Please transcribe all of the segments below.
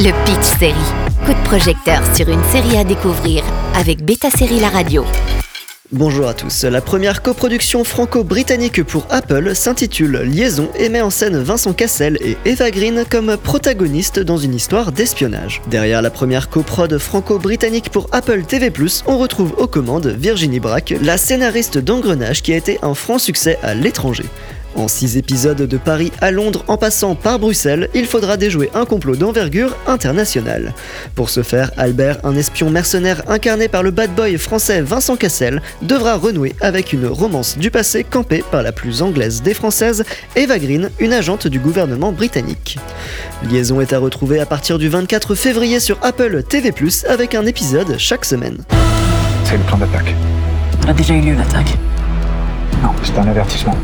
Le Pitch Série. Coup de projecteur sur une série à découvrir avec Beta Série La Radio. Bonjour à tous. La première coproduction franco-britannique pour Apple s'intitule Liaison et met en scène Vincent Cassel et Eva Green comme protagonistes dans une histoire d'espionnage. Derrière la première coprode franco-britannique pour Apple TV+, on retrouve aux commandes Virginie Braque, la scénariste d'Engrenage qui a été un franc succès à l'étranger. En six épisodes de Paris à Londres en passant par Bruxelles, il faudra déjouer un complot d'envergure internationale. Pour ce faire, Albert, un espion mercenaire incarné par le bad boy français Vincent Cassel, devra renouer avec une romance du passé campée par la plus anglaise des françaises, Eva Green, une agente du gouvernement britannique. Liaison est à retrouver à partir du 24 février sur Apple TV+, avec un épisode chaque semaine. C'est le plan d'attaque. A déjà eu lieu l'attaque. Non, c'est un avertissement.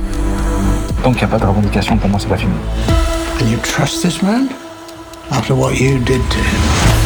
Tant qu'il n'y a pas de revendication, pour moi, c'est pas fini. And you trust this man? After what you did to him?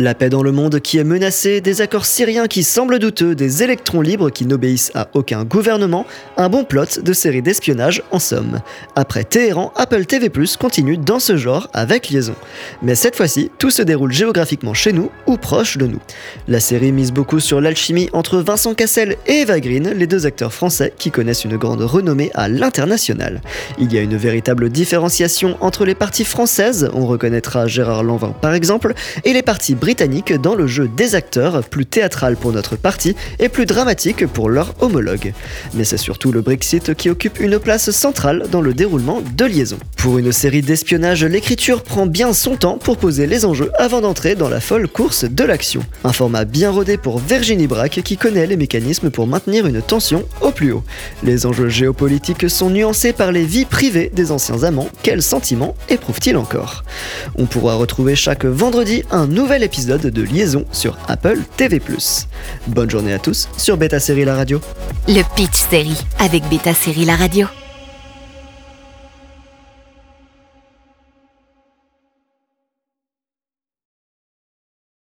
La paix dans le monde qui est menacée, des accords syriens qui semblent douteux, des électrons libres qui n'obéissent à aucun gouvernement, un bon plot de série d'espionnage en somme. Après Téhéran, Apple TV+, continue dans ce genre avec Liaison. Mais cette fois-ci, tout se déroule géographiquement chez nous ou proche de nous. La série mise beaucoup sur l'alchimie entre Vincent Cassel et Eva Green, les deux acteurs français qui connaissent une grande renommée à l'international. Il y a une véritable différenciation entre les parties françaises, on reconnaîtra Gérard Lanvin par exemple, et les parties britanniques dans le jeu des acteurs, plus théâtral pour notre partie et plus dramatique pour leur homologue. Mais c'est surtout le Brexit qui occupe une place centrale dans le déroulement de liaison. Pour une série d'espionnage, l'écriture prend bien son temps pour poser les enjeux avant d'entrer dans la folle course de l'action. Un format bien rodé pour Virginie Braque qui connaît les mécanismes pour maintenir une tension au plus haut. Les enjeux géopolitiques sont nuancés par les vies privées des anciens amants. Quels sentiments éprouvent-ils encore? On pourra retrouver chaque vendredi un nouvel de Liaison sur Apple TV+. Bonne journée à tous sur Beta Série La Radio. Le Pitch Série avec Beta Série La Radio.